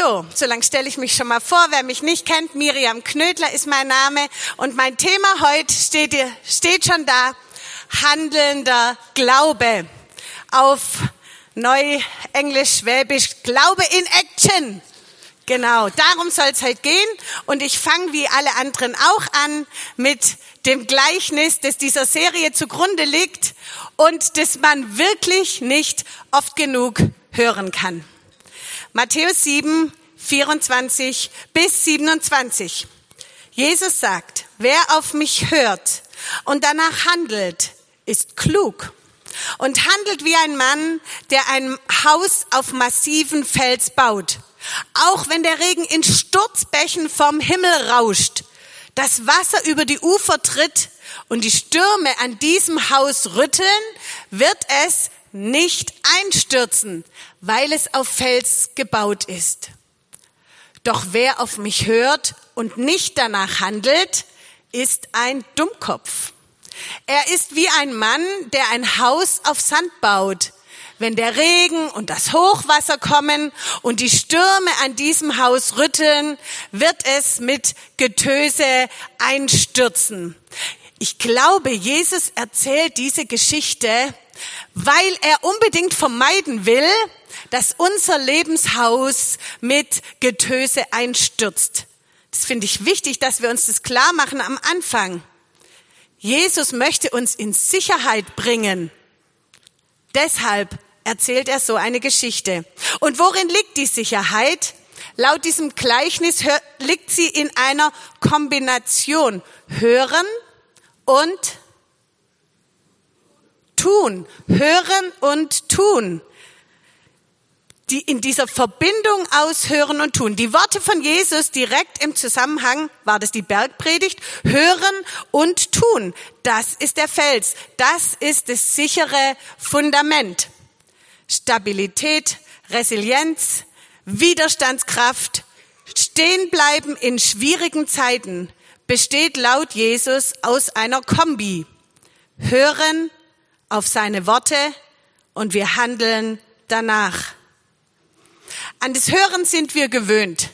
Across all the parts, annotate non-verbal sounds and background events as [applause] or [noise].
So, so lang stelle ich mich schon mal vor. Wer mich nicht kennt, Miriam Knödler ist mein Name. Und mein Thema heute steht, steht schon da. Handelnder Glaube. Auf Neuenglisch, Schwäbisch, Glaube in Action. Genau, darum soll es heute gehen. Und ich fange wie alle anderen auch an mit dem Gleichnis, das dieser Serie zugrunde liegt und das man wirklich nicht oft genug hören kann. Matthäus 7, 24 bis 27. Jesus sagt, wer auf mich hört und danach handelt, ist klug und handelt wie ein Mann, der ein Haus auf massiven Fels baut. Auch wenn der Regen in Sturzbächen vom Himmel rauscht, das Wasser über die Ufer tritt und die Stürme an diesem Haus rütteln, wird es nicht einstürzen, weil es auf Fels gebaut ist. Doch wer auf mich hört und nicht danach handelt, ist ein Dummkopf. Er ist wie ein Mann, der ein Haus auf Sand baut. Wenn der Regen und das Hochwasser kommen und die Stürme an diesem Haus rütteln, wird es mit Getöse einstürzen. Ich glaube, Jesus erzählt diese Geschichte, weil er unbedingt vermeiden will, dass unser Lebenshaus mit Getöse einstürzt. Das finde ich wichtig, dass wir uns das klar machen am Anfang. Jesus möchte uns in Sicherheit bringen. Deshalb erzählt er so eine Geschichte. Und worin liegt die Sicherheit? Laut diesem Gleichnis liegt sie in einer Kombination hören und tun. Hören und tun. Die in dieser Verbindung aus Hören und Tun. Die Worte von Jesus direkt im Zusammenhang, war das die Bergpredigt? Hören und Tun. Das ist der Fels. Das ist das sichere Fundament. Stabilität, Resilienz, Widerstandskraft, stehen bleiben in schwierigen Zeiten besteht laut Jesus aus einer Kombi. Hören auf seine Worte und wir handeln danach. An das Hören sind wir gewöhnt.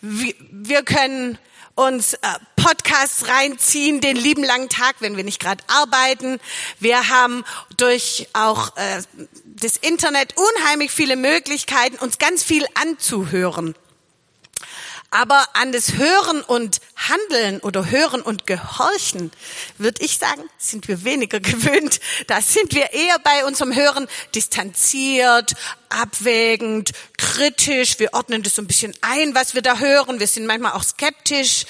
Wir können uns äh, Podcasts reinziehen den lieben langen Tag, wenn wir nicht gerade arbeiten. Wir haben durch auch äh, das Internet unheimlich viele Möglichkeiten, uns ganz viel anzuhören. Aber an das Hören und Handeln oder Hören und Gehorchen, würde ich sagen, sind wir weniger [laughs] gewöhnt. Da sind wir eher bei unserem Hören distanziert, abwägend, kritisch. Wir ordnen das so ein bisschen ein, was wir da hören. Wir sind manchmal auch skeptisch.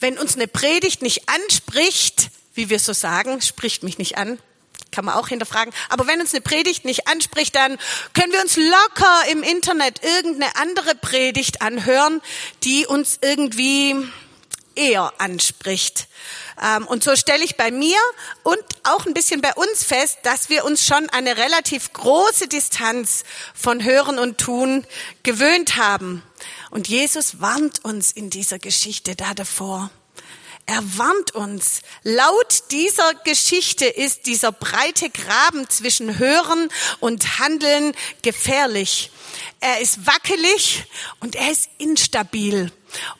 Wenn uns eine Predigt nicht anspricht, wie wir so sagen, spricht mich nicht an, kann man auch hinterfragen. Aber wenn uns eine Predigt nicht anspricht, dann können wir uns locker im Internet irgendeine andere Predigt anhören, die uns irgendwie eher anspricht. Ähm, und so stelle ich bei mir und auch ein bisschen bei uns fest, dass wir uns schon eine relativ große Distanz von Hören und Tun gewöhnt haben. Und Jesus warnt uns in dieser Geschichte da davor. Er warnt uns. Laut dieser Geschichte ist dieser breite Graben zwischen Hören und Handeln gefährlich. Er ist wackelig und er ist instabil.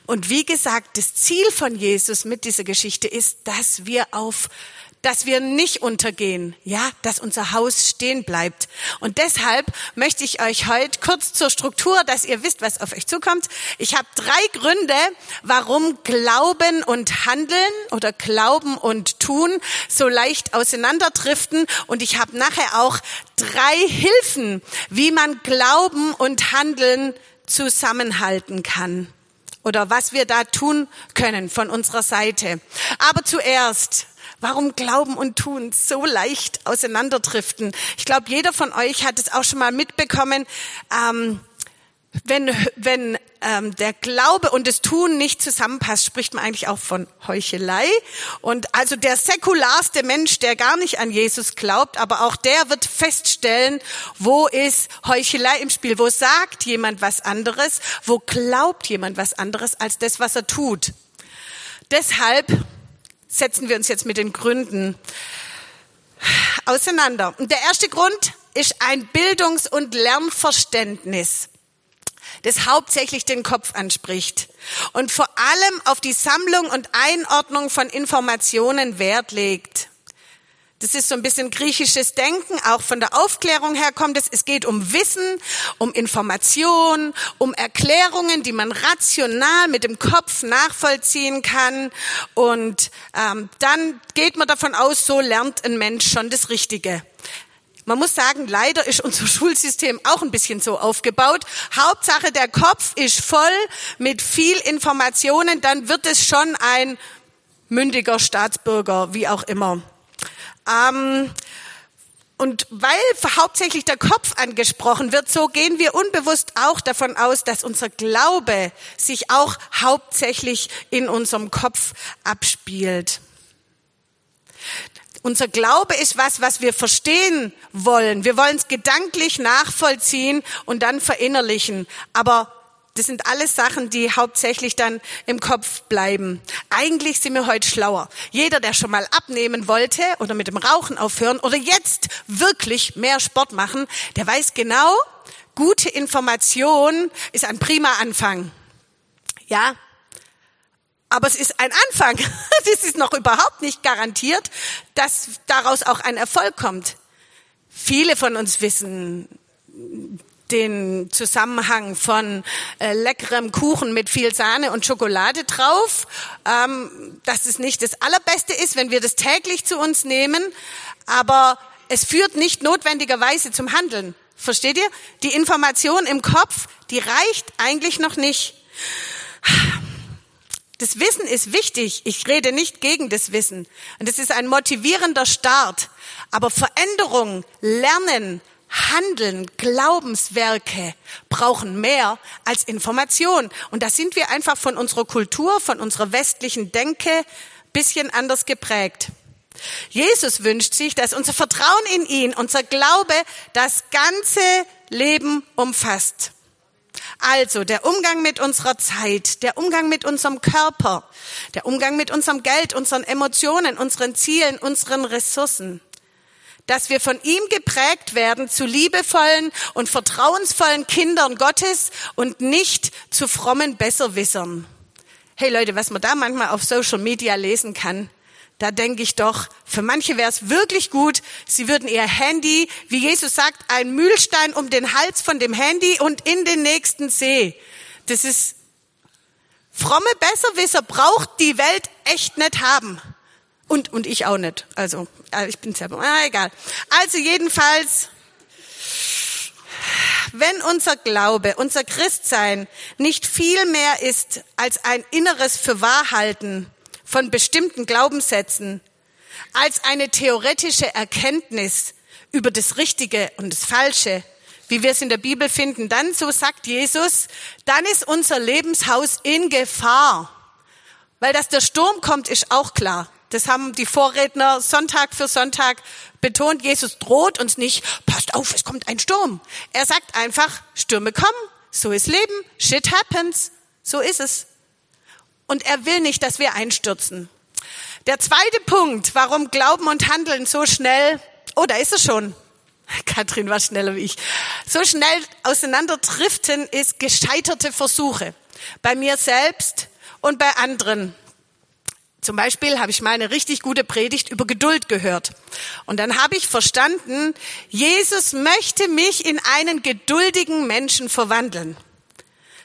Und wie gesagt, das Ziel von Jesus mit dieser Geschichte ist, dass wir auf dass wir nicht untergehen, ja, dass unser Haus stehen bleibt. Und deshalb möchte ich euch heute kurz zur Struktur, dass ihr wisst, was auf euch zukommt. Ich habe drei Gründe, warum Glauben und Handeln oder Glauben und Tun so leicht auseinanderdriften. Und ich habe nachher auch drei Hilfen, wie man Glauben und Handeln zusammenhalten kann oder was wir da tun können von unserer Seite. Aber zuerst, warum Glauben und Tun so leicht auseinanderdriften. Ich glaube, jeder von euch hat es auch schon mal mitbekommen. Ähm, wenn, wenn ähm, der Glaube und das Tun nicht zusammenpasst, spricht man eigentlich auch von Heuchelei. Und also der säkularste Mensch, der gar nicht an Jesus glaubt, aber auch der wird feststellen, wo ist Heuchelei im Spiel, wo sagt jemand was anderes, wo glaubt jemand was anderes als das, was er tut. Deshalb setzen wir uns jetzt mit den Gründen auseinander. Und der erste Grund ist ein Bildungs- und Lernverständnis. das hauptsächlich den Kopf anspricht und vor allem auf die Sammlung und Einordnung von Informationen Wert legt. Das ist so ein bisschen griechisches Denken, auch von der Aufklärung her kommt es. Es geht um Wissen, um Information, um Erklärungen, die man rational mit dem Kopf nachvollziehen kann. Und ähm, dann geht man davon aus, so lernt ein Mensch schon das Richtige. Man muss sagen, leider ist unser [laughs] Schulsystem auch ein bisschen so aufgebaut. Hauptsache, der Kopf ist voll mit viel Informationen, dann wird es schon ein mündiger Staatsbürger, wie auch immer. Ähm, und weil hauptsächlich der Kopf angesprochen wird, so gehen wir unbewusst auch davon aus, dass unser Glaube sich auch hauptsächlich in unserem Kopf abspielt. Unser Glaube ist was, was wir verstehen wollen. Wir wollen es gedanklich nachvollziehen und dann verinnerlichen. Aber das sind alles Sachen, die hauptsächlich dann im Kopf bleiben. Eigentlich sind wir heute schlauer. Jeder, der schon mal abnehmen wollte oder mit dem Rauchen aufhören oder jetzt wirklich mehr Sport machen, der weiß genau, gute Information ist ein prima Anfang. Ja, aber es ist ein Anfang. [laughs] Das ist noch überhaupt nicht garantiert, dass daraus auch ein Erfolg kommt. Viele von uns wissen, den Zusammenhang von äh, leckerem Kuchen mit viel Sahne und Schokolade drauf, ähm, dass es nicht das Allerbeste ist, wenn wir das täglich zu uns nehmen, aber es führt nicht notwendigerweise zum Handeln. Versteht ihr? Die Information im Kopf, die reicht eigentlich noch nicht. Das Wissen ist wichtig. Ich rede nicht gegen das Wissen. Und es ist ein motivierender Start. Aber Veränderung, Lernen, Handeln, Glaubenswerke brauchen mehr als Information. Und da sind wir einfach von unserer Kultur, von unserer westlichen Denke bisschen anders geprägt. Jesus wünscht sich, dass unser Vertrauen in ihn, unser Glaube das ganze Leben umfasst. Also der Umgang mit unserer Zeit, der Umgang mit unserem Körper, der Umgang mit unserem Geld, unseren Emotionen, unseren Zielen, unseren Ressourcen dass wir von ihm geprägt werden zu liebevollen und vertrauensvollen Kindern Gottes und nicht zu frommen Besserwissern. Hey Leute, was man da manchmal auf Social Media lesen kann, da denke ich doch, für manche wäre es wirklich gut, sie würden ihr Handy, wie Jesus sagt, ein Mühlstein um den Hals von dem Handy und in den nächsten See. Das ist, fromme Besserwisser braucht die Welt echt nicht haben. Und, und ich auch nicht. Also, äh, ich bin selber, ah, egal. Also jedenfalls, wenn unser Glaube, unser Christsein nicht viel mehr ist als ein inneres Fürwahrhalten von bestimmten Glaubenssätzen, als eine theoretische Erkenntnis über das Richtige und das Falsche, wie wir es in der Bibel finden, dann, so sagt Jesus, dann ist unser Lebenshaus in Gefahr. Weil dass der Sturm kommt, ist auch klar. Das haben die Vorredner Sonntag für Sonntag betont. Jesus droht uns nicht, passt auf, es kommt ein Sturm. Er sagt einfach, Stürme kommen, so ist Leben, shit happens, so ist es. Und er will nicht, dass wir einstürzen. Der zweite Punkt, warum Glauben und Handeln so schnell, oh, da ist es schon. [laughs] Katrin war schneller wie ich. So schnell auseinanderdriften ist gescheiterte Versuche. Bei mir selbst und bei anderen. Zum Beispiel habe ich mal eine richtig gute Predigt über Geduld gehört. Und dann habe ich verstanden, Jesus möchte mich in einen geduldigen Menschen verwandeln.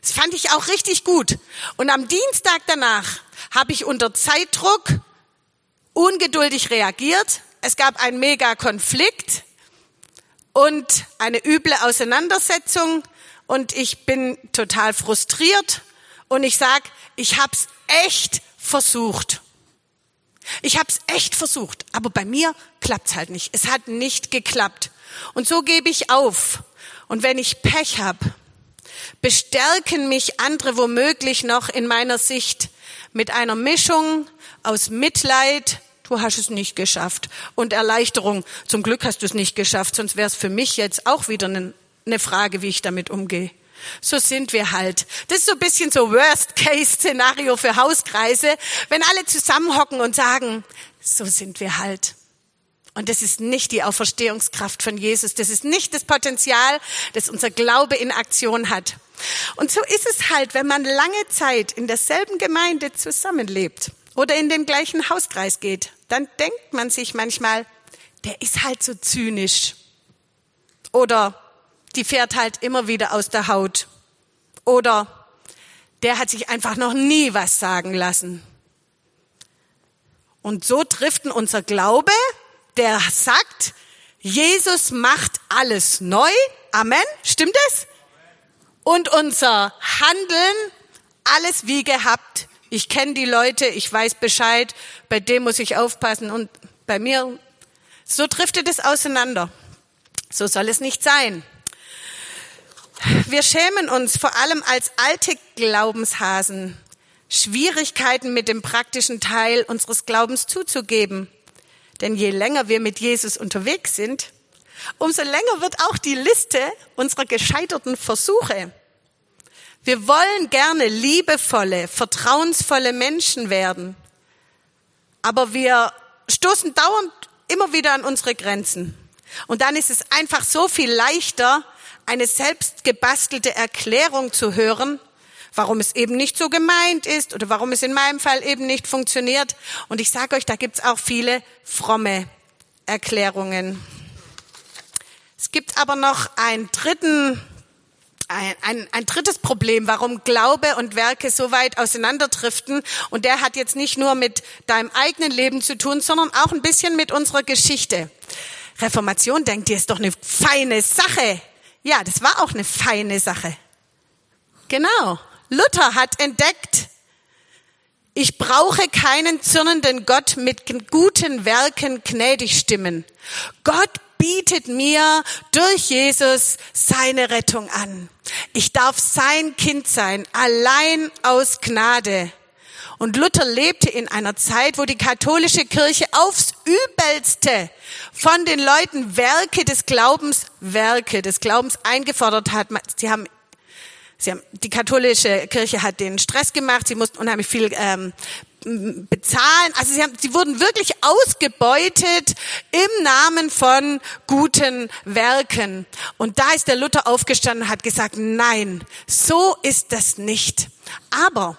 Das fand ich auch richtig gut. Und am Dienstag danach habe ich unter Zeitdruck ungeduldig reagiert. Es gab einen mega Konflikt und eine üble Auseinandersetzung und ich bin total frustriert und ich sag, ich hab's echt versucht. Ich habe es echt versucht, aber bei mir klappt's halt nicht. Es hat nicht geklappt. Und so gebe ich auf. Und wenn ich Pech hab, bestärken mich andere womöglich noch in meiner Sicht mit einer Mischung aus Mitleid, du hast es nicht geschafft, und Erleichterung, zum Glück hast du es nicht geschafft, sonst wäre es für mich jetzt auch wieder eine Frage, wie ich damit umgehe. So sind wir halt. Das ist so ein bisschen so Worst-Case-Szenario für Hauskreise, wenn alle zusammenhocken und sagen, so sind wir halt. Und das ist nicht die Auferstehungskraft von Jesus. Das ist nicht das Potenzial, das unser Glaube in Aktion hat. Und so ist es halt, wenn man lange Zeit in derselben Gemeinde zusammenlebt oder in den gleichen Hauskreis geht, dann denkt man sich manchmal, der ist halt so zynisch. Oder die fährt halt immer wieder aus der Haut. Oder der hat sich einfach noch nie was sagen lassen. Und so driften unser Glaube, der sagt, Jesus macht alles neu. Amen. Stimmt es? Und unser Handeln, alles wie gehabt. Ich kenne die Leute, ich weiß Bescheid, bei dem muss ich aufpassen und bei mir, so driftet es auseinander. So soll es nicht sein. Wir schämen uns vor allem als alte Glaubenshasen, Schwierigkeiten mit dem praktischen Teil unseres Glaubens zuzugeben. Denn je länger wir mit Jesus unterwegs sind, umso länger wird auch die Liste unserer gescheiterten Versuche. Wir wollen gerne liebevolle, vertrauensvolle Menschen werden, aber wir stoßen dauernd immer wieder an unsere Grenzen. Und dann ist es einfach so viel leichter, eine selbst gebastelte Erklärung zu hören, warum es eben nicht so gemeint ist oder warum es in meinem Fall eben nicht funktioniert. Und ich sage euch, da gibt's auch viele fromme Erklärungen. Es gibt aber noch einen dritten, ein, ein, ein drittes Problem, warum Glaube und Werke so weit auseinanderdriften. Und der hat jetzt nicht nur mit deinem eigenen Leben zu tun, sondern auch ein bisschen mit unserer Geschichte. Reformation, denkt ihr, ist doch eine feine Sache. Ja, das war auch eine feine Sache. Genau. Luther hat entdeckt, ich brauche keinen zürnenden Gott mit guten Werken gnädig stimmen. Gott bietet mir durch Jesus seine Rettung an. Ich darf sein Kind sein, allein aus Gnade. Und Luther lebte in einer Zeit, wo die katholische Kirche aufs übelste von den Leuten Werke des Glaubens, Werke des Glaubens eingefordert hat. Sie haben Sie haben, die katholische Kirche hat den Stress gemacht, sie mussten unheimlich viel ähm, bezahlen. Also sie, haben, sie wurden wirklich ausgebeutet im Namen von guten Werken. Und da ist der Luther aufgestanden und hat gesagt, nein, so ist das nicht. Aber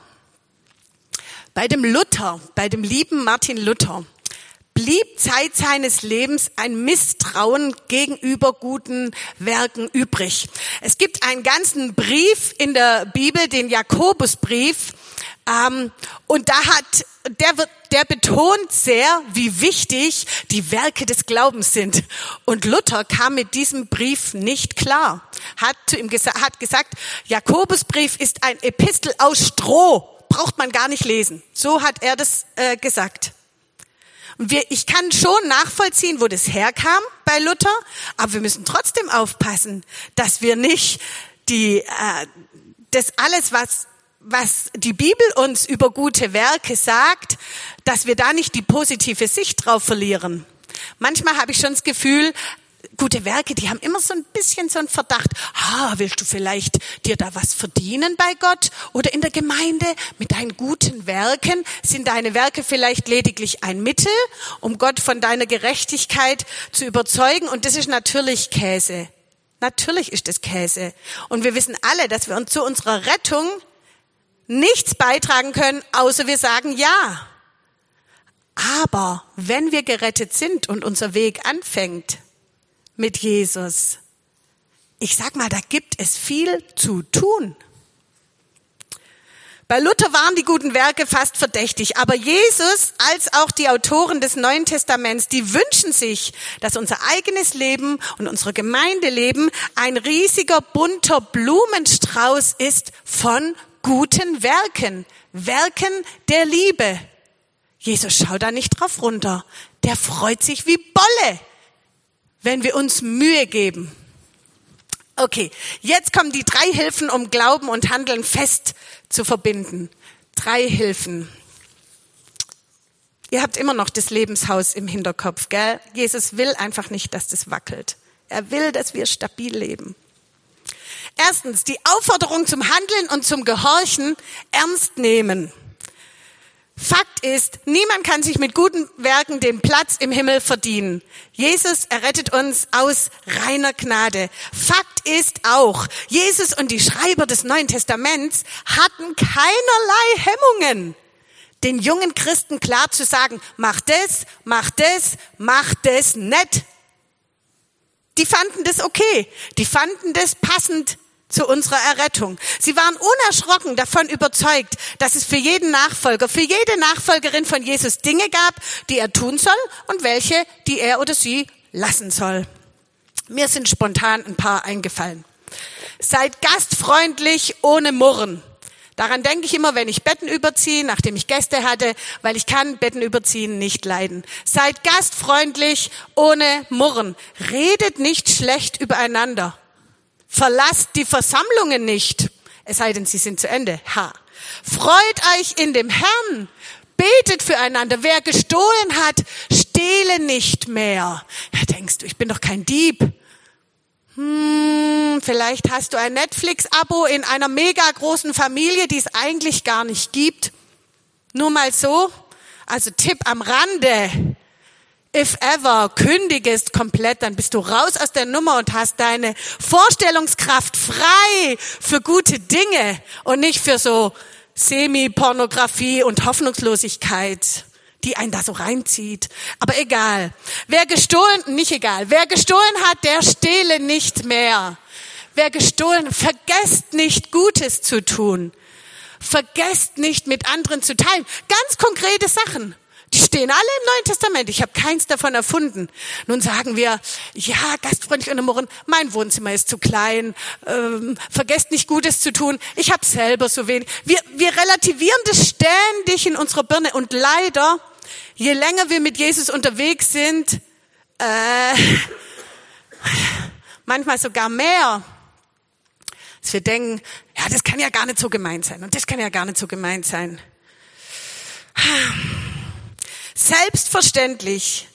bei dem Luther, bei dem lieben Martin Luther, blieb Zeit seines Lebens ein Misstrauen gegenüber guten Werken übrig. Es gibt einen ganzen Brief in der Bibel, den Jakobusbrief, ähm, und da hat der wird, der betont sehr, wie wichtig die Werke des Glaubens sind. Und Luther kam mit diesem Brief nicht klar. Hat zu ihm gesa hat gesagt, Jakobusbrief ist ein Epistel aus Stroh braucht man gar nicht lesen. So hat er das äh, gesagt. Und wir, ich kann schon nachvollziehen, wo das herkam bei Luther, aber wir müssen trotzdem aufpassen, dass wir nicht die, äh, das alles, was was die Bibel uns über gute Werke sagt, dass wir da nicht die positive Sicht drauf verlieren. Manchmal habe ich schon das Gefühl, gute Werke, die haben immer so ein bisschen so ein Verdacht, ah, willst du vielleicht dir da was verdienen bei Gott oder in der Gemeinde mit deinen guten Werken? Sind deine Werke vielleicht lediglich ein Mittel, um Gott von deiner Gerechtigkeit zu überzeugen? Und das ist natürlich Käse. Natürlich ist das Käse. Und wir wissen alle, dass wir uns zu unserer Rettung nichts beitragen können, außer wir sagen ja. Aber wenn wir gerettet sind und unser Weg anfängt, mit Jesus. Ich sag mal, da gibt es viel zu tun. Bei Luther waren die guten Werke fast verdächtig, aber Jesus als auch die Autoren des Neuen Testaments, die wünschen sich, dass unser eigenes Leben und unser Gemeindeleben ein riesiger bunter Blumenstrauß ist von guten Werken, Werken der Liebe. Jesus schaut da nicht drauf runter. Der freut sich wie Bolle, wenn wir uns Mühe geben. Okay, jetzt kommen die drei Hilfen, um Glauben und Handeln fest zu verbinden. Drei Hilfen. Ihr habt immer noch das Lebenshaus im Hinterkopf, gell? Jesus will einfach nicht, dass das wackelt. Er will, dass wir stabil leben. Erstens, die Aufforderung zum Handeln und zum Gehorchen ernst nehmen. Fakt ist, niemand kann sich mit guten Werken den Platz im Himmel verdienen. Jesus errettet uns aus reiner Gnade. Fakt ist auch, Jesus und die Schreiber des Neuen Testaments hatten keinerlei Hemmungen, den jungen Christen klar zu sagen, mach das, mach das, mach das nicht. Die fanden das okay. Die fanden das passend zu unserer Errettung. Sie waren unerschrocken davon überzeugt, dass es für jeden Nachfolger, für jede Nachfolgerin von Jesus Dinge gab, die er tun soll und welche, die er oder sie lassen soll. Mir sind spontan ein paar eingefallen. Seid gastfreundlich ohne Murren. Daran denke ich immer, wenn ich Betten überziehe, nachdem ich Gäste hatte, weil ich kann Betten überziehen nicht leiden. Seid gastfreundlich ohne Murren. Redet nicht schlecht übereinander. Verlasst die Versammlungen nicht, es sei denn, sie sind zu Ende. Ha. Freut euch in dem Herrn. Betet füreinander. Wer gestohlen hat, stehle nicht mehr. Ja, denkst du, ich bin doch kein Dieb. Hm, vielleicht hast du ein Netflix-Abo in einer mega großen Familie, die es eigentlich gar nicht gibt. Nur mal so. Also Tipp am Rande if ever kündigest komplett, dann bist du raus aus der Nummer und hast deine Vorstellungskraft frei für gute Dinge und nicht für so Semi-Pornografie und Hoffnungslosigkeit, die einen da so reinzieht. Aber egal. Wer gestohlen, nicht egal. Wer gestohlen hat, der stehle nicht mehr. Wer gestohlen, vergesst nicht Gutes zu tun. Vergesst nicht mit anderen zu teilen. Ganz konkrete Sachen. Die stehen alle im Neuen Testament. Ich habe keins davon erfunden. Nun sagen wir, ja, gastfreundlich und Murren, mein Wohnzimmer ist zu klein, ähm, vergesst nicht Gutes zu tun, ich habe selber so wenig. Wir, wir relativieren das ständig in unserer Birne und leider, je länger wir mit Jesus unterwegs sind, äh, manchmal sogar mehr, dass wir denken, ja, das kann ja gar nicht so gemeint sein und das kann ja gar nicht so gemeint sein. Selbstverständlich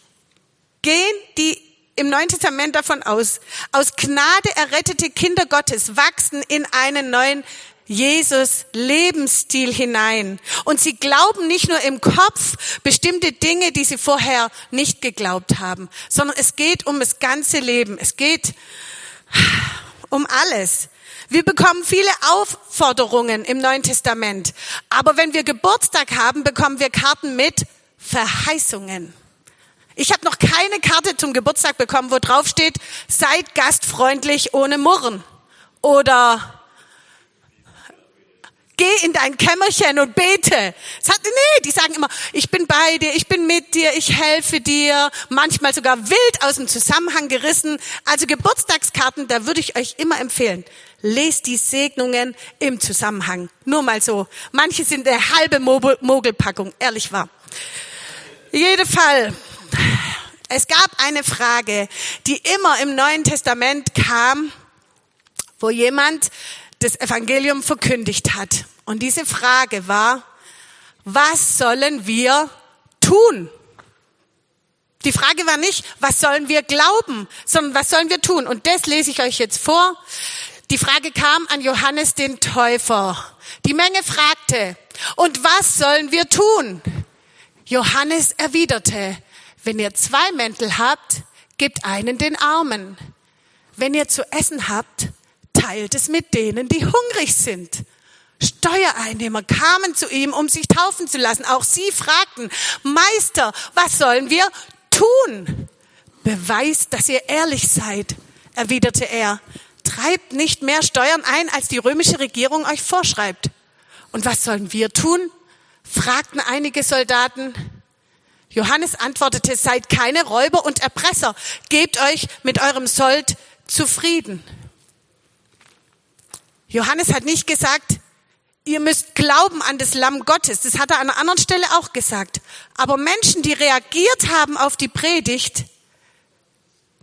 gehen die im Neuen Testament davon aus, aus Gnade errettete Kinder Gottes wachsen in einen neuen Jesus Lebensstil hinein. Und sie glauben nicht nur im Kopf bestimmte Dinge, die sie vorher nicht geglaubt haben, sondern es geht um das ganze Leben. Es geht um alles. Wir bekommen viele Aufforderungen im Neuen Testament. Aber wenn wir Geburtstag haben, bekommen wir Karten mit Verheißungen. Ich habe noch keine Karte zum Geburtstag bekommen, wo drauf steht, seid gastfreundlich ohne Murren. Oder geh in dein Kämmerchen und bete. Sagt, nee, die sagen immer, ich bin bei dir, ich bin mit dir, ich helfe dir. Manchmal sogar wild aus dem Zusammenhang gerissen. Also Geburtstagskarten, da würde ich euch immer empfehlen. Lest die Segnungen im Zusammenhang. Nur mal so. Manche sind eine halbe Mogelpackung, ehrlich wahr. Jede Fall. Es gab eine Frage, die immer im Neuen Testament kam, wo jemand das Evangelium verkündigt hat. Und diese Frage war, was sollen wir tun? Die Frage war nicht, was sollen wir glauben, sondern was sollen wir tun? Und das lese ich euch jetzt vor. Die Frage kam an Johannes den Täufer. Die Menge fragte, und was sollen wir tun? Johannes erwiderte, wenn ihr zwei Mäntel habt, gebt einen den Armen. Wenn ihr zu essen habt, teilt es mit denen, die hungrig sind. Steuereinnehmer kamen zu ihm, um sich taufen zu lassen. Auch sie fragten, Meister, was sollen wir tun? Beweist, dass ihr ehrlich seid, erwiderte er. Treibt nicht mehr Steuern ein, als die römische Regierung euch vorschreibt. Und was sollen wir tun? Fragten einige Soldaten. Johannes antwortete, seid keine Räuber und Erpresser, gebt euch mit eurem Sold zufrieden. Johannes hat nicht gesagt, ihr müsst glauben an das Lamm Gottes. Das hat er an einer anderen Stelle auch gesagt. Aber Menschen, die reagiert haben auf die Predigt,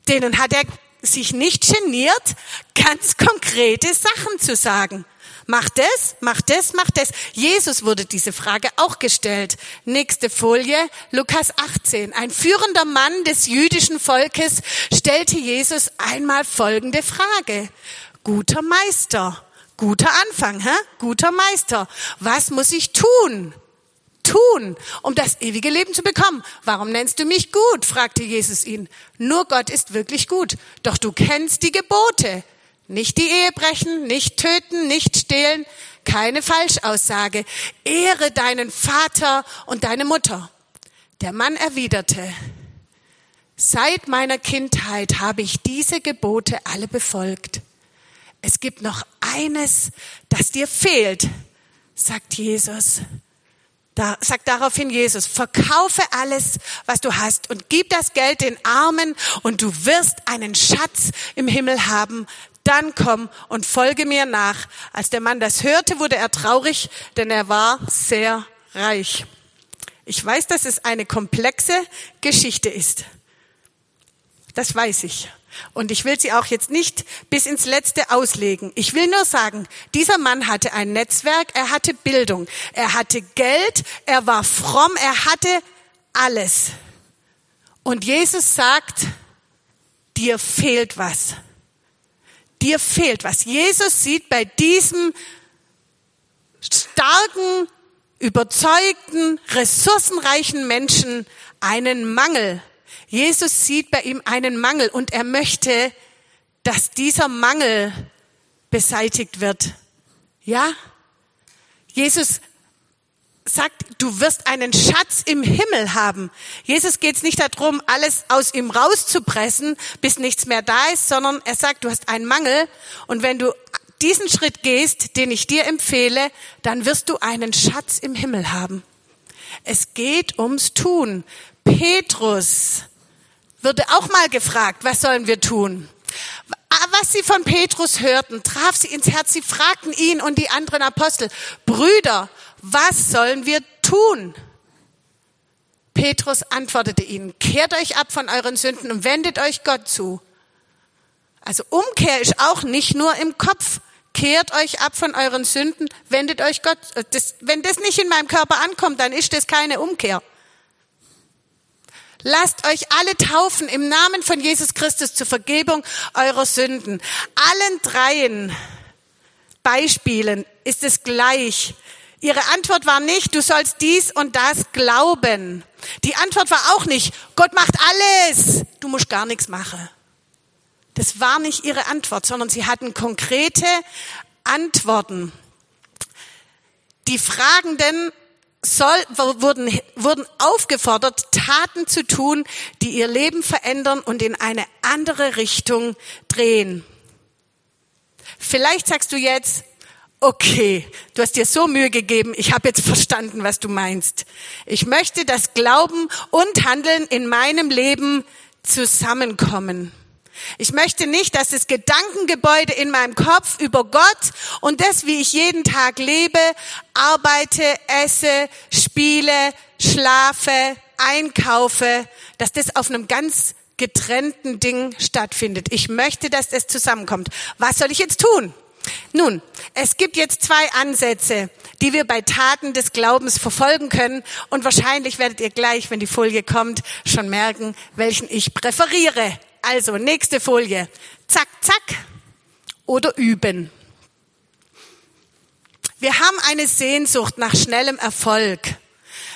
denen hat er sich nicht geniert, [laughs] ganz konkrete Sachen zu sagen. Mach das, mach das, mach das. Jesus wurde diese Frage auch gestellt. Nächste Folie, Lukas 18. Ein führender Mann des jüdischen Volkes stellte Jesus einmal folgende Frage. Guter Meister, guter Anfang, hä? guter Meister, was muss ich tun? tun, um das ewige Leben zu bekommen? Warum nennst du mich gut? fragte Jesus ihn. Nur Gott ist wirklich gut. Doch du kennst die Gebote. Nicht die Ehe brechen, nicht töten, nicht stehlen, keine Falschaussage. Ehre deinen Vater und deine Mutter. Der Mann erwiderte, seit meiner Kindheit habe ich diese Gebote alle befolgt. Es gibt noch eines, das dir fehlt, sagt Jesus. Da sagt daraufhin Jesus, verkaufe alles, was du hast und gib das Geld den Armen und du wirst einen Schatz im Himmel haben. Dann komm und folge mir nach. Als der Mann das hörte, wurde er traurig, denn er war sehr reich. Ich weiß, dass es eine komplexe Geschichte ist. Das weiß ich. Und ich will sie auch jetzt nicht bis ins Letzte auslegen. Ich will nur sagen, dieser Mann hatte ein Netzwerk, er hatte Bildung, er hatte Geld, er war fromm, er hatte alles. Und Jesus sagt, dir fehlt was. Dir fehlt was. Jesus sieht bei diesem starken, überzeugten, ressourcenreichen Menschen einen Mangel. Jesus sieht bei ihm einen Mangel und er möchte, dass dieser Mangel beseitigt wird. Ja? Jesus sagt, du wirst einen Schatz im Himmel haben. Jesus geht es nicht darum, alles aus ihm rauszupressen, bis nichts mehr da ist, sondern er sagt, du hast einen Mangel und wenn du diesen Schritt gehst, den ich dir empfehle, dann wirst du einen Schatz im Himmel haben. Es geht ums Tun. Petrus würde auch mal gefragt, was sollen wir tun? Was sie von Petrus hörten, traf sie ins Herz. Sie fragten ihn und die anderen Apostel, Brüder, was sollen wir tun? Petrus antwortete ihnen, kehrt euch ab von euren Sünden und wendet euch Gott zu. Also Umkehr ist auch nicht nur im Kopf. Kehrt euch ab von euren Sünden, wendet euch Gott. Das, wenn das nicht in meinem Körper ankommt, dann ist das keine Umkehr. Lasst euch alle taufen im Namen von Jesus Christus zur Vergebung eurer Sünden. Allen dreien Beispielen ist es gleich. Ihre Antwort war nicht, du sollst dies und das glauben. Die Antwort war auch nicht, Gott macht alles, du musst gar nichts machen. Das war nicht ihre Antwort, sondern sie hatten konkrete Antworten. Die Fragenden soll, wurden, wurden aufgefordert, Taten zu tun, die ihr Leben verändern und in eine andere Richtung drehen. Vielleicht sagst du jetzt, okay, du hast dir so Mühe gegeben, ich habe jetzt verstanden, was du meinst. Ich möchte, dass Glauben und Handeln in meinem Leben zusammenkommen. Ich möchte nicht, dass das Gedankengebäude in meinem Kopf über Gott und das, wie ich jeden Tag lebe, arbeite, esse, spiele, schlafe, einkaufe, dass das auf einem ganz getrennten Ding stattfindet. Ich möchte, dass das zusammenkommt. Was soll ich jetzt tun? Nun, es gibt jetzt zwei Ansätze, die wir bei Taten des Glaubens verfolgen können. Und wahrscheinlich werdet ihr gleich, wenn die Folie kommt, schon merken, welchen ich präferiere. Also, nächste Folie. Zack, zack. Oder üben. Wir haben eine Sehnsucht nach schnellem Erfolg.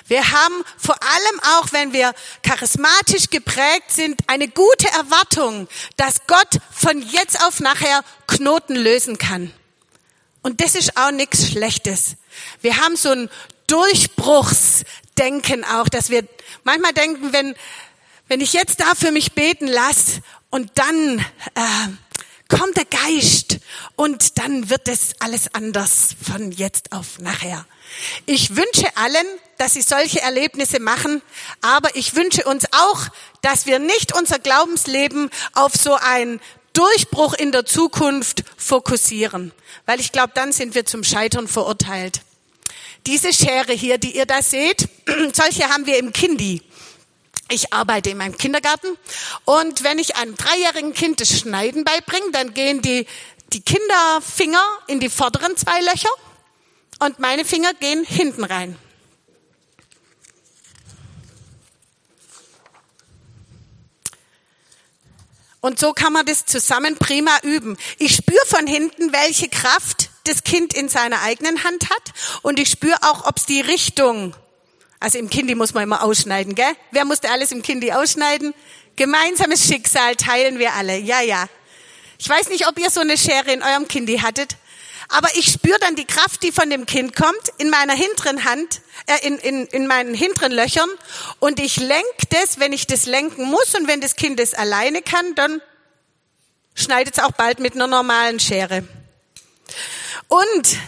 Wir haben vor allem auch, wenn wir charismatisch geprägt sind, eine gute Erwartung, dass Gott von jetzt auf nachher Knoten lösen kann. Und das ist auch nichts Schlechtes. Wir haben so ein Durchbruchsdenken auch, dass wir manchmal denken, wenn wenn ich jetzt da für mich beten lasse und dann äh, kommt der Geist und dann wird es alles anders von jetzt auf nachher. Ich wünsche allen, dass sie solche Erlebnisse machen, aber ich wünsche uns auch, dass wir nicht unser Glaubensleben auf so einen Durchbruch in der Zukunft fokussieren, weil ich glaube, dann sind wir zum Scheitern verurteilt. Diese Schere hier, die ihr da seht, [clears throat] solche haben wir im Kindi. Ich arbeite in meinem Kindergarten und wenn ich einem dreijährigen Kind das Schneiden beibringe, dann gehen die, die Kinderfinger in die vorderen zwei Löcher und meine Finger gehen hinten rein. Und so kann man das zusammen prima üben. Ich spüre von hinten, welche Kraft das Kind in seiner eigenen Hand hat und ich spüre auch, ob es die Richtung Also im Kindi muss man immer ausschneiden, gell? Wer musste alles im Kindi ausschneiden? Gemeinsames Schicksal teilen wir alle. Ja, ja. Ich weiß nicht, ob ihr so eine Schere in eurem Kindi hattet, aber ich spüre dann die Kraft, die von dem Kind kommt, in meiner hinteren Hand, äh, in, in, in meinen hinteren Löchern und ich lenke das, wenn ich das lenken muss und wenn das Kind es alleine kann, dann schneidet es auch bald mit einer normalen Schere. Und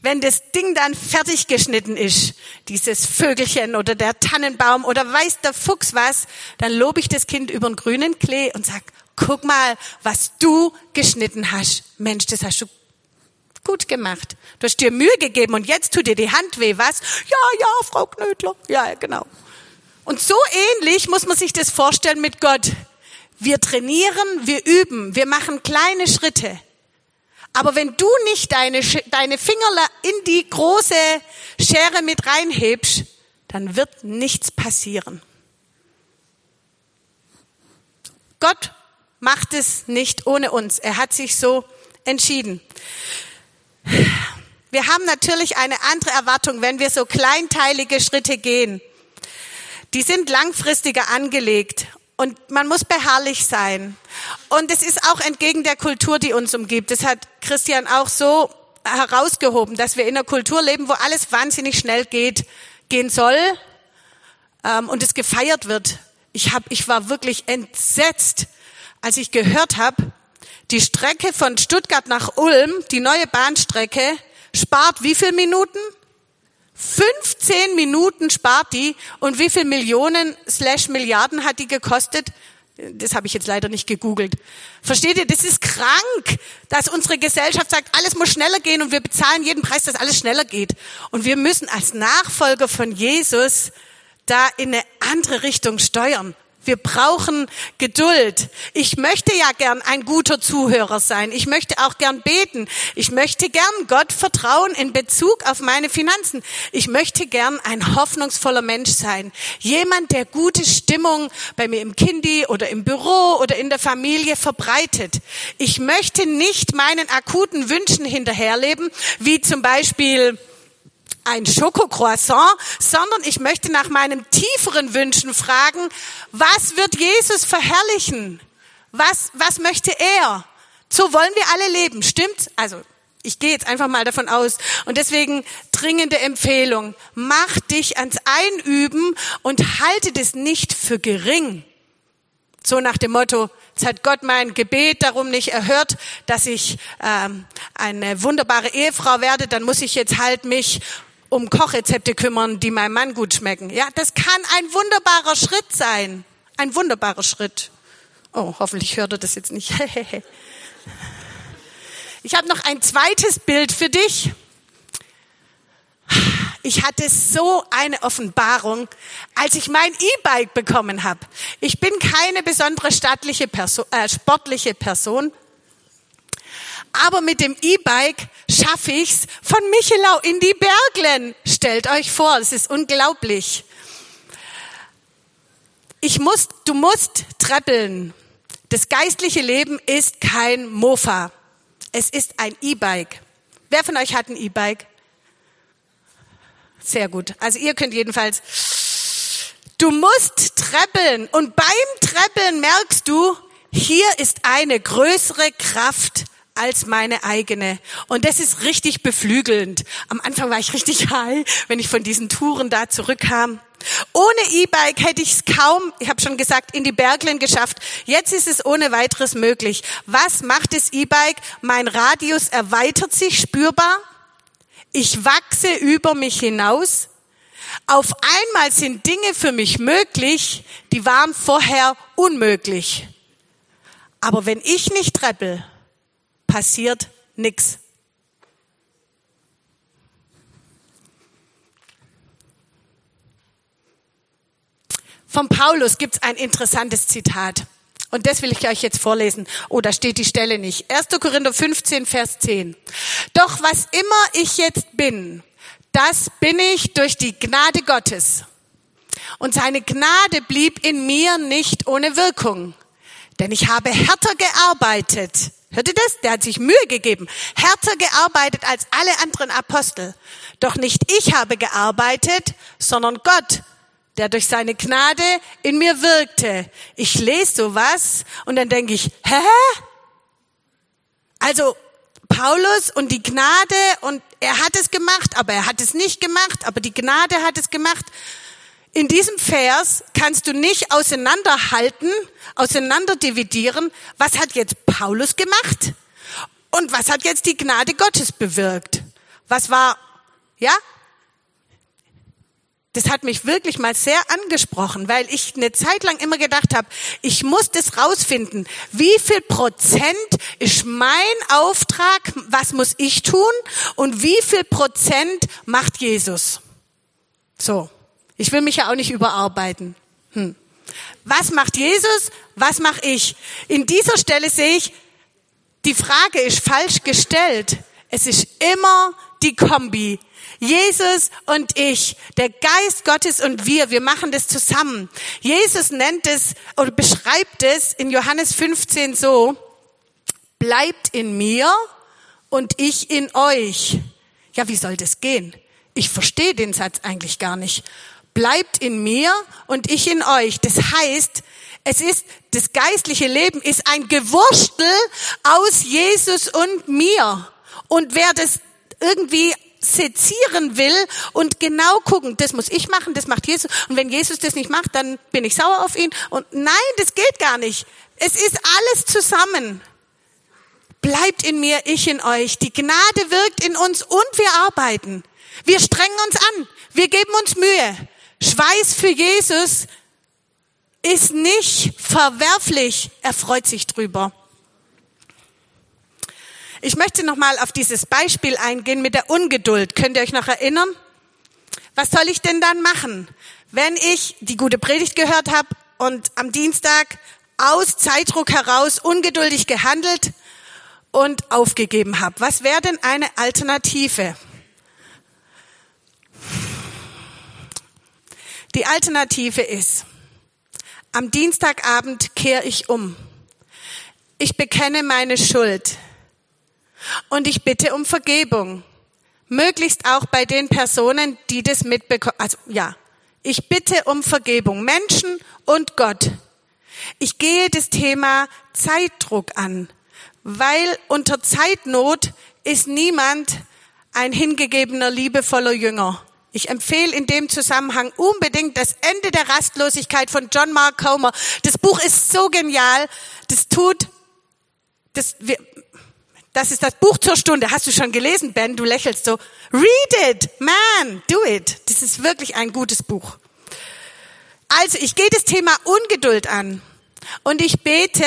wenn das Ding dann fertig geschnitten ist, dieses Vögelchen oder der Tannenbaum oder weiß der Fuchs was, dann lobe ich das Kind über den grünen Klee und sag, guck mal, was du geschnitten hast. Mensch, das hast du gut gemacht. Du hast dir Mühe gegeben und jetzt tut dir die Hand weh, was? Ja, ja, Frau Knödler. Ja, genau. Und so ähnlich muss man sich das vorstellen mit Gott. Wir trainieren, wir üben, wir machen kleine Schritte. Aber wenn du nicht deine, deine Finger in die große Schere mit reinhebst, dann wird nichts passieren. Gott macht es nicht ohne uns. Er hat sich so entschieden. Wir haben natürlich eine andere Erwartung, wenn wir so kleinteilige Schritte gehen. Die sind langfristiger angelegt und man muss beharrlich sein. Und es ist auch entgegen der Kultur, die uns umgibt. Das hat Christian auch so herausgehoben, dass wir in einer Kultur leben, wo alles wahnsinnig schnell geht, gehen soll ähm, und es gefeiert wird. Ich, hab, ich war wirklich entsetzt, als ich gehört habe, die Strecke von Stuttgart nach Ulm, die neue Bahnstrecke, spart wie viel Minuten? 15 Minuten spart die und wie viel Millionen slash Milliarden hat die gekostet? Das habe ich jetzt leider nicht gegoogelt. Versteht ihr, das ist krank, dass unsere Gesellschaft sagt, alles muss schneller gehen und wir bezahlen jeden Preis, dass alles schneller geht. Und wir müssen als Nachfolger von Jesus da in eine andere Richtung steuern. Wir brauchen Geduld. Ich möchte ja gern ein guter Zuhörer sein. Ich möchte auch gern beten. Ich möchte gern Gott vertrauen in Bezug auf meine Finanzen. Ich möchte gern ein hoffnungsvoller Mensch sein. Jemand, der gute Stimmung bei mir im Kindi oder im Büro oder in der Familie verbreitet. Ich möchte nicht meinen akuten Wünschen hinterherleben, wie zum Beispiel ein Schokocroissant, sondern ich möchte nach meinem tieferen Wünschen fragen, was wird Jesus verherrlichen? Was, was möchte er? So wollen wir alle leben, stimmt's? Also, ich gehe jetzt einfach mal davon aus. Und deswegen dringende Empfehlung, mach dich ans Einüben und halte das nicht für gering. So nach dem Motto, jetzt hat Gott mein Gebet darum nicht erhört, dass ich ähm, eine wunderbare Ehefrau werde, dann muss ich jetzt halt mich um Kochrezepte kümmern, die meinem Mann gut schmecken. Ja, das kann ein wunderbarer Schritt sein. Ein wunderbarer Schritt. Oh, hoffentlich hört er das jetzt nicht. [laughs] ich habe noch ein zweites Bild für dich. Ich hatte so eine Offenbarung, als ich mein E-Bike bekommen habe. Ich bin keine besondere stattliche Person, äh, sportliche Person, aber mit dem E-Bike schaffe ich's von Michelau in die Berglen. Stellt euch vor, es ist unglaublich. Ich muss, du musst treppeln. Das geistliche Leben ist kein Mofa. Es ist ein E-Bike. Wer von euch hat ein E-Bike? Sehr gut. Also ihr könnt jedenfalls. Du musst treppeln und beim Treppeln merkst du, hier ist eine größere Kraft als meine eigene. Und das ist richtig beflügelnd. Am Anfang war ich richtig high, wenn ich von diesen Touren da zurückkam. Ohne E-Bike hätte ich es kaum, ich habe schon gesagt, in die Berglen geschafft. Jetzt ist es ohne weiteres möglich. Was macht das E-Bike? Mein Radius erweitert sich spürbar. Ich wachse über mich hinaus. Auf einmal sind Dinge für mich möglich, die waren vorher unmöglich. Aber wenn ich nicht treppel, passiert nichts. Vom Paulus gibt es ein interessantes Zitat. Und das will ich euch jetzt vorlesen. Oh, da steht die Stelle nicht. 1. Korinther 15, Vers 10. Doch was immer ich jetzt bin, das bin ich durch die Gnade Gottes. Und seine Gnade blieb in mir nicht ohne Wirkung. Denn ich habe härter gearbeitet Hört ihr das? Der hat sich Mühe gegeben, härter gearbeitet als alle anderen Apostel. Doch nicht ich habe gearbeitet, sondern Gott, der durch seine Gnade in mir wirkte. Ich lese sowas und dann denke ich, hä? Also Paulus und die Gnade und er hat es gemacht, aber er hat es nicht gemacht, aber die Gnade hat es gemacht. In diesem Vers kannst du nicht auseinanderhalten, auseinanderdividieren, was hat jetzt Paulus gemacht und was hat jetzt die Gnade Gottes bewirkt. Was war, ja? Das hat mich wirklich mal sehr angesprochen, weil ich eine Zeit lang immer gedacht habe, ich muss das rausfinden. Wie viel Prozent ist mein Auftrag? Was muss ich tun? Und wie viel Prozent macht Jesus? So. Ich will mich ja auch nicht überarbeiten. Hm. Was macht Jesus? Was mache ich? In dieser Stelle sehe ich, die Frage ist falsch gestellt. Es ist immer die Kombi. Jesus und ich, der Geist Gottes und wir, wir machen das zusammen. Jesus nennt es oder beschreibt es in Johannes 15 so, bleibt in mir und ich in euch. Ja, wie soll das gehen? Ich verstehe den Satz eigentlich gar nicht bleibt in mir und ich in euch. Das heißt, es ist, das geistliche Leben ist ein Gewurstel aus Jesus und mir. Und wer das irgendwie sezieren will und genau gucken, das muss ich machen, das macht Jesus. Und wenn Jesus das nicht macht, dann bin ich sauer auf ihn. Und nein, das geht gar nicht. Es ist alles zusammen. Bleibt in mir, ich in euch. Die Gnade wirkt in uns und wir arbeiten. Wir strengen uns an. Wir geben uns Mühe. Schweiß für Jesus ist nicht verwerflich. Er freut sich drüber. Ich möchte noch mal auf dieses Beispiel eingehen mit der Ungeduld. Könnt ihr euch noch erinnern? Was soll ich denn dann machen, wenn ich die gute Predigt gehört habe und am Dienstag aus Zeitdruck heraus ungeduldig gehandelt und aufgegeben habe? Was wäre denn eine Alternative? Die Alternative ist, am Dienstagabend kehre ich um. Ich bekenne meine Schuld und ich bitte um Vergebung. Möglichst auch bei den Personen, die das mitbekommen. Also ja, ich bitte um Vergebung. Menschen und Gott. Ich gehe das Thema Zeitdruck an, weil unter Zeitnot ist niemand ein hingegebener, liebevoller Jünger. Ich empfehle in dem Zusammenhang unbedingt das Ende der Rastlosigkeit von John Mark Comer. Das Buch ist so genial. Das tut, das, das ist das Buch zur Stunde. Hast du schon gelesen, Ben? Du lächelst so. Read it, man, do it. Das ist wirklich ein gutes Buch. Also, ich gehe das Thema Ungeduld an und ich bete,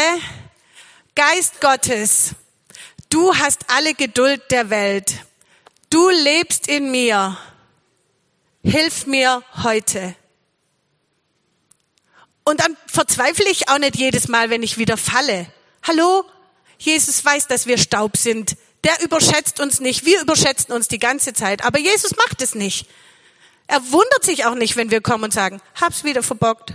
Geist Gottes, du hast alle Geduld der Welt. Du lebst in mir. Hilf mir heute. Und dann verzweifle ich auch nicht jedes Mal, wenn ich wieder falle. Hallo? Jesus weiß, dass wir Staub sind. Der überschätzt uns nicht. Wir überschätzen uns die ganze Zeit. Aber Jesus macht es nicht. Er wundert sich auch nicht, wenn wir kommen und sagen, hab's wieder verbockt.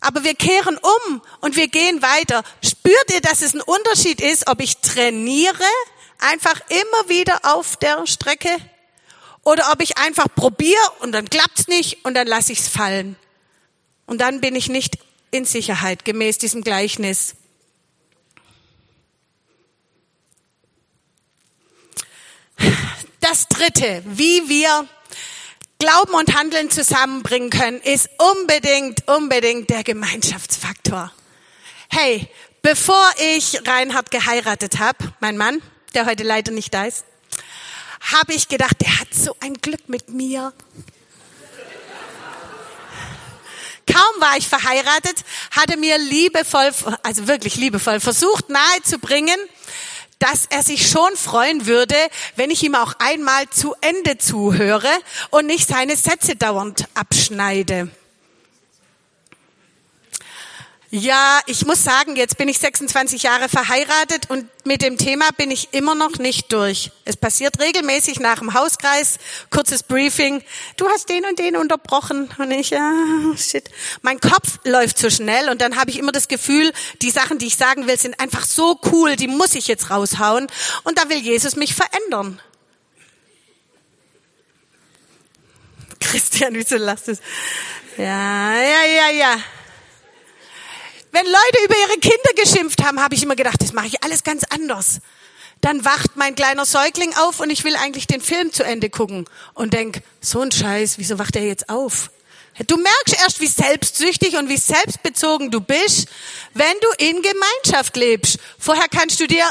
Aber wir kehren um und wir gehen weiter. Spürt ihr, dass es ein Unterschied ist, ob ich trainiere, einfach immer wieder auf der Strecke oder ob ich einfach probiere und dann klappt's nicht und dann lasse ich's fallen. Und dann bin ich nicht in Sicherheit gemäß diesem Gleichnis. Das dritte, wie wir Glauben und Handeln zusammenbringen können, ist unbedingt, unbedingt der Gemeinschaftsfaktor. Hey, bevor ich Reinhard geheiratet habe, mein Mann, der heute leider nicht da ist, habe ich gedacht, der hat so ein Glück mit mir. Kaum war ich verheiratet, hatte mir liebevoll, also wirklich liebevoll versucht nahezubringen, dass er sich schon freuen würde, wenn ich ihm auch einmal zu Ende zuhöre und nicht seine Sätze dauernd abschneide. Ja, ich muss sagen, jetzt bin ich 26 Jahre verheiratet und mit dem Thema bin ich immer noch nicht durch. Es passiert regelmäßig nach dem Hauskreis, kurzes Briefing. Du hast den und den unterbrochen und ich, ja, shit. Mein Kopf läuft zu schnell und dann habe ich immer das Gefühl, die Sachen, die ich sagen will, sind einfach so cool, die muss ich jetzt raushauen und da will Jesus mich verändern. Christian, wieso lasst es? Ja, ja, ja, ja. Wenn Leute über ihre Kinder geschimpft haben, habe ich immer gedacht, das mache ich alles ganz anders. Dann wacht mein kleiner Säugling auf und ich will eigentlich den Film zu Ende gucken und denk, so ein Scheiß, wieso wacht er jetzt auf? Du merkst erst, wie selbstsüchtig und wie selbstbezogen du bist, wenn du in Gemeinschaft lebst. Vorher kannst du dir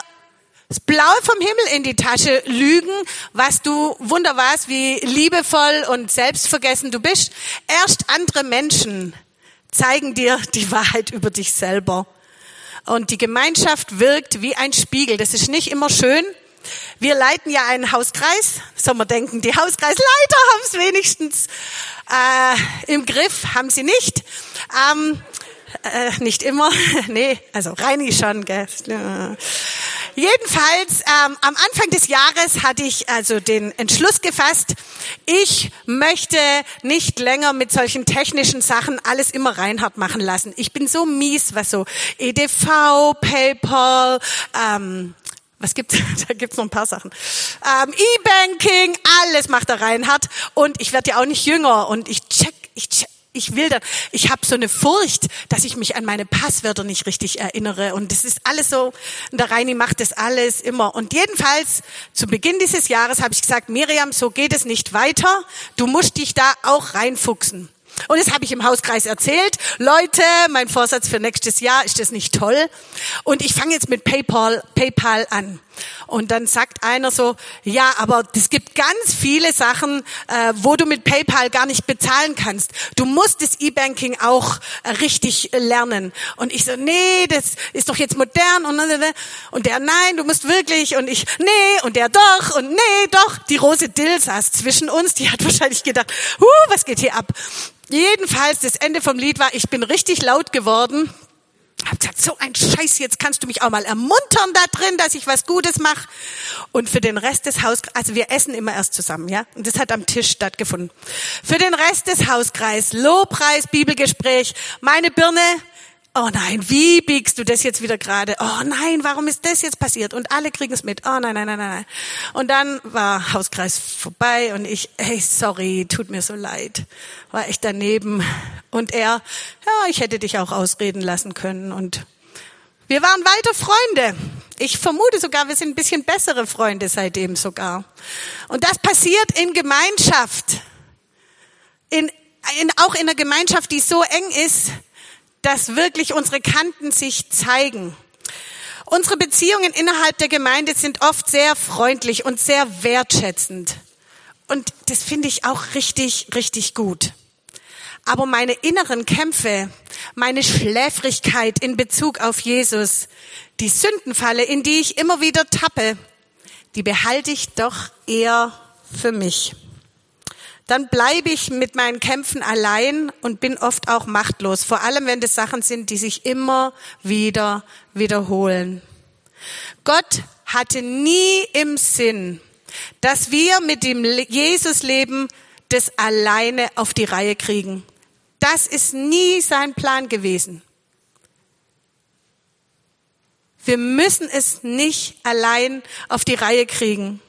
das Blaue vom Himmel in die Tasche lügen, was du wunder warst, wie liebevoll und selbstvergessen du bist. Erst andere Menschen zeigen dir die Wahrheit über dich selber. Und die Gemeinschaft wirkt wie ein Spiegel. Das ist nicht immer schön. Wir leiten ja einen Hauskreis. Soll man denken, die Hauskreisleiter haben es wenigstens äh, im Griff, haben sie nicht. Ähm, äh, nicht immer. [laughs] nee, also Reini schon. Gell? Jedenfalls, ähm, am Anfang des Jahres hatte ich also den Entschluss gefasst, ich möchte nicht länger mit solchen technischen Sachen alles immer Reinhard machen lassen. Ich bin so mies, was so EDV, PayPal, ähm, was gibt's? [laughs] Da gibt's noch ein paar Sachen. Ähm, E-Banking, alles macht der Reinhard. Und ich werde ja auch nicht jünger. Und ich check, ich check, ich will dann, ich habe so eine Furcht, dass ich mich an meine Passwörter nicht richtig erinnere. Und das ist alles so, und der Reini macht das alles immer. Und jedenfalls, zu Beginn dieses Jahres habe ich gesagt, Miriam, so geht es nicht weiter. Du musst dich da auch reinfuchsen. Und das habe ich im Hauskreis erzählt. Leute, mein Vorsatz für nächstes Jahr, ist das nicht toll? Und ich fange jetzt mit PayPal, PayPal an. Und dann sagt einer so, ja, aber es gibt ganz viele Sachen, äh, wo du mit PayPal gar nicht bezahlen kannst. Du musst das E-Banking auch äh, richtig lernen. Und ich so, nee, das ist doch jetzt modern. Und, und der, nein, du musst wirklich. Und ich, nee, und der doch. Und nee, doch. Die Rose Dill saß zwischen uns. Die hat [laughs] wahrscheinlich gedacht, huh, was geht hier ab? Jedenfalls, das Ende vom Lied war, ich bin richtig laut geworden. Hab gesagt, so ein Scheiß, jetzt kannst du mich auch mal ermuntern da drin, dass ich was Gutes mache. Und für den Rest des Hauskreises, also wir essen immer erst zusammen, ja? Und das hat am Tisch stattgefunden. Für den Rest des Hauskreises, Lobpreis, Bibelgespräch, meine Birne, oh nein, wie biegst du das jetzt wieder gerade? Oh nein, warum ist das jetzt passiert? Und alle kriegen es mit. Oh nein, nein, nein, nein. Und dann war Hauskreis vorbei und ich, hey, sorry, tut mir so leid. War ich daneben. Und er, ja, ich hätte dich auch ausreden lassen können. Und wir waren weiter Freunde. Ich vermute sogar, wir sind ein bisschen bessere Freunde seitdem sogar. Und das passiert in Gemeinschaft. In, in, auch in einer Gemeinschaft, die so eng ist, dass wirklich unsere Kanten sich zeigen. Unsere Beziehungen innerhalb der Gemeinde sind oft sehr freundlich und sehr wertschätzend. Und das finde ich auch richtig, richtig gut. Aber meine inneren Kämpfe, meine Schläfrigkeit in Bezug auf Jesus, die Sündenfalle, in die ich immer wieder tappe, die behalte ich doch eher für mich dann bleibe ich mit meinen Kämpfen allein und bin oft auch machtlos, vor allem wenn das Sachen sind, die sich immer wieder wiederholen. Gott hatte nie im Sinn, dass wir mit dem Jesus-Leben das alleine auf die Reihe kriegen. Das ist nie sein Plan gewesen. Wir müssen es nicht allein auf die Reihe kriegen.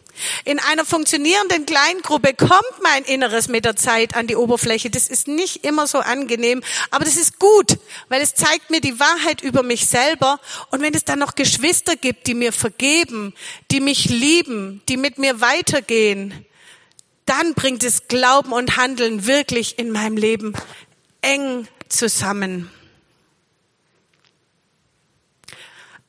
In einer funktionierenden Kleingruppe kommt mein Inneres mit der Zeit an die Oberfläche. Das ist nicht immer so angenehm, aber das ist gut, weil es zeigt mir die Wahrheit über mich selber. Und wenn es dann noch Geschwister gibt, die mir vergeben, die mich lieben, die mit mir weitergehen, dann bringt es Glauben und Handeln wirklich in meinem Leben eng zusammen.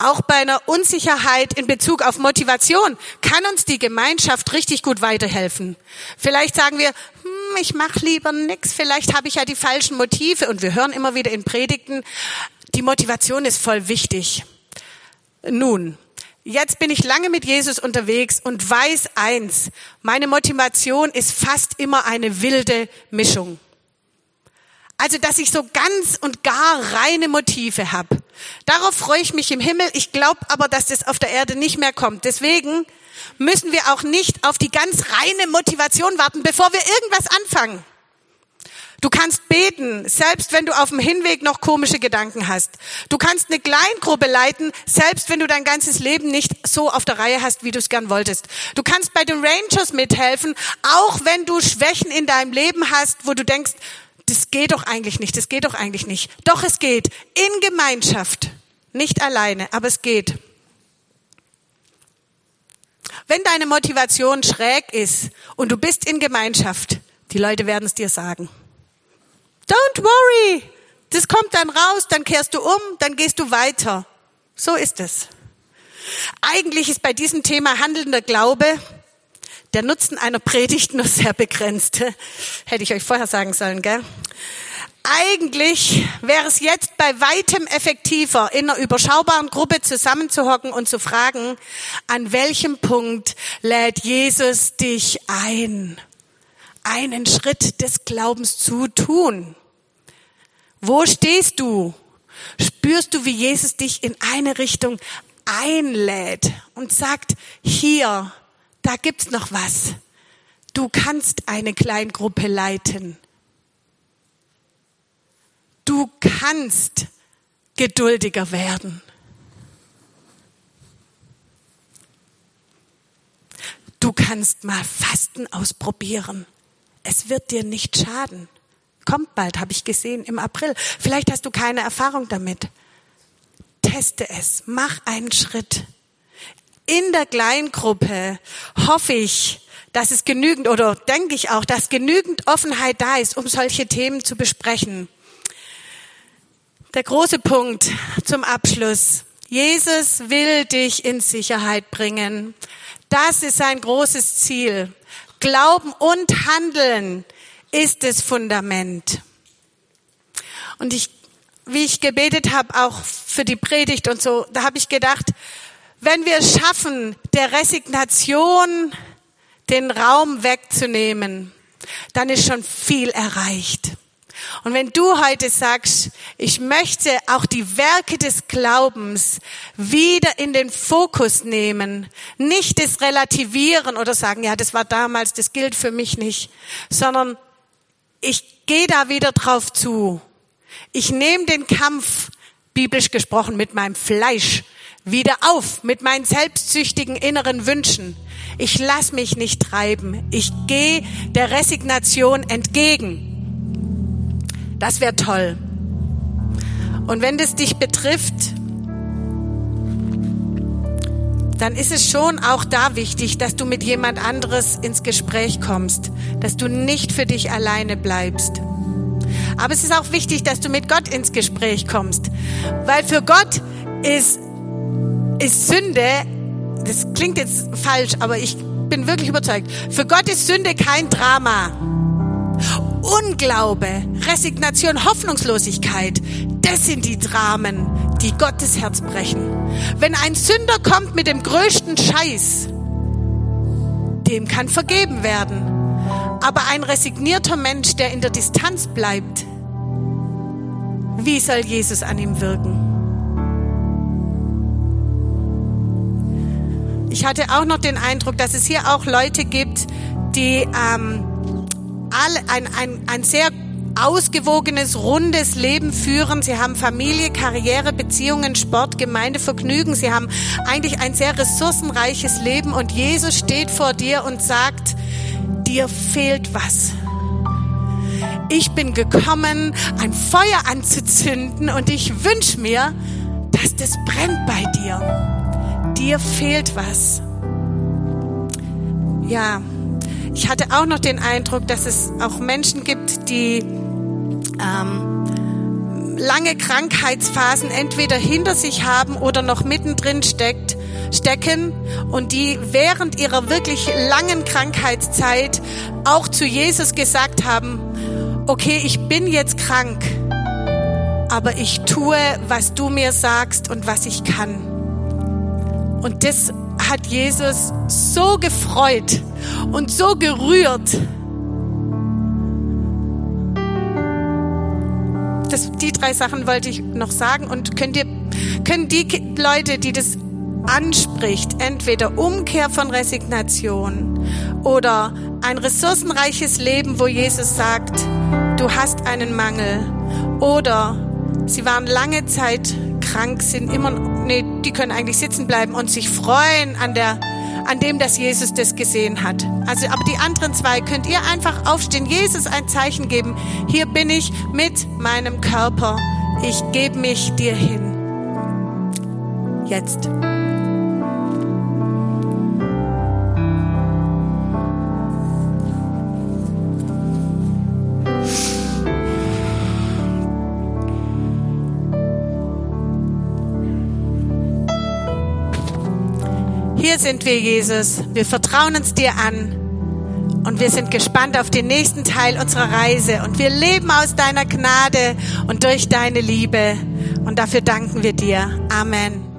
Auch bei einer Unsicherheit in Bezug auf Motivation kann uns die Gemeinschaft richtig gut weiterhelfen. Vielleicht sagen wir, hm, ich mache lieber nix, vielleicht habe ich ja die falschen Motive und wir hören immer wieder in Predigten, die Motivation ist voll wichtig. Nun, jetzt bin ich lange mit Jesus unterwegs und weiß eins, meine Motivation ist fast immer eine wilde Mischung. Also, dass ich so ganz und gar reine Motive habe. Darauf freue ich mich im Himmel. Ich glaube aber, dass das auf der Erde nicht mehr kommt. Deswegen müssen wir auch nicht auf die ganz reine Motivation warten, bevor wir irgendwas anfangen. Du kannst beten, selbst wenn du auf dem Hinweg noch komische Gedanken hast. Du kannst eine Kleingruppe leiten, selbst wenn du dein ganzes Leben nicht so auf der Reihe hast, wie du es gern wolltest. Du kannst bei den Rangers mithelfen, auch wenn du Schwächen in deinem Leben hast, wo du denkst, das geht doch eigentlich nicht, das geht doch eigentlich nicht. Doch es geht. In Gemeinschaft. Nicht alleine, aber es geht. Wenn deine Motivation schräg ist und du bist in Gemeinschaft, die Leute werden es dir sagen. Don't worry. Das kommt dann raus, dann kehrst du um, dann gehst du weiter. So ist es. Eigentlich ist bei diesem Thema handelnder Glaube der Nutzen einer Predigt nur sehr begrenzt. Hätte ich euch vorher sagen sollen, gell? Eigentlich wäre es jetzt bei weitem effektiver, in einer überschaubaren Gruppe zusammenzuhocken und zu fragen, an welchem Punkt lädt Jesus dich ein? einen Schritt des Glaubens zu tun. Wo stehst du? Spürst du, wie Jesus dich in eine Richtung einlädt und sagt, hier, da gibt's noch was. Du kannst eine Kleingruppe leiten. Du kannst geduldiger werden. Du kannst mal Fasten ausprobieren. Es wird dir nicht schaden. Kommt bald, habe ich gesehen, im April. Vielleicht hast du keine Erfahrung damit. Teste es, mach einen Schritt. In der Kleingruppe hoffe ich, dass es genügend oder denke ich auch, dass genügend Offenheit da ist, um solche Themen zu besprechen. Der große Punkt zum Abschluss. Jesus will dich in Sicherheit bringen. Das ist sein großes Ziel. Glauben und Handeln ist das Fundament. Und ich, wie ich gebetet habe, auch für die Predigt und so, da habe ich gedacht, wenn wir es schaffen, der Resignation den Raum wegzunehmen, dann ist schon viel erreicht. Und wenn du heute sagst, ich möchte auch die Werke des Glaubens wieder in den Fokus nehmen, nicht das relativieren oder sagen, ja, das war damals, das gilt für mich nicht, sondern ich gehe da wieder drauf zu. Ich nehme den Kampf, biblisch gesprochen, mit meinem Fleisch wieder auf, mit meinen selbstsüchtigen inneren Wünschen. Ich lass mich nicht treiben. Ich gehe der Resignation entgegen. Das wäre toll. Und wenn das dich betrifft, dann ist es schon auch da wichtig, dass du mit jemand anderes ins Gespräch kommst, dass du nicht für dich alleine bleibst. Aber es ist auch wichtig, dass du mit Gott ins Gespräch kommst, weil für Gott ist, ist Sünde, das klingt jetzt falsch, aber ich bin wirklich überzeugt, für Gott ist Sünde kein Drama. Unglaube, Resignation, Hoffnungslosigkeit, das sind die Dramen, die Gottes Herz brechen. Wenn ein Sünder kommt mit dem größten Scheiß, dem kann vergeben werden. Aber ein resignierter Mensch, der in der Distanz bleibt, wie soll Jesus an ihm wirken? Ich hatte auch noch den Eindruck, dass es hier auch Leute gibt, die ähm, all, ein, ein, ein sehr ausgewogenes, rundes Leben führen. Sie haben Familie, Karriere, Beziehungen, Sport, Gemeinde, Vergnügen. Sie haben eigentlich ein sehr ressourcenreiches Leben und Jesus steht vor dir und sagt, dir fehlt was. Ich bin gekommen, ein Feuer anzuzünden und ich wünsche mir, dass das brennt bei dir. Dir fehlt was. Ja, ich hatte auch noch den Eindruck, dass es auch Menschen gibt, die ähm, lange Krankheitsphasen entweder hinter sich haben oder noch mittendrin steckt, stecken und die während ihrer wirklich langen Krankheitszeit auch zu Jesus gesagt haben, okay, ich bin jetzt krank, aber ich tue, was du mir sagst und was ich kann. Und das hat Jesus so gefreut und so gerührt. das, die drei Sachen wollte ich noch sagen. Und könnt ihr, können die Leute, die das anspricht, entweder Umkehr von Resignation oder ein ressourcenreiches Leben, wo Jesus sagt, du hast einen Mangel oder sie waren lange Zeit krank, sind immer, nee, die können eigentlich sitzen bleiben und sich freuen an der, an dem, dass Jesus das gesehen hat. Also, aber die anderen zwei könnt ihr einfach aufstehen, Jesus ein Zeichen geben. Hier bin ich mit meinem Körper. Ich gebe mich dir hin. Jetzt. Sind wir, Jesus. Wir vertrauen uns dir an. Und wir sind gespannt auf den nächsten Teil unserer Reise. Und wir leben aus deiner Gnade und durch deine Liebe. Und dafür danken wir dir. Amen.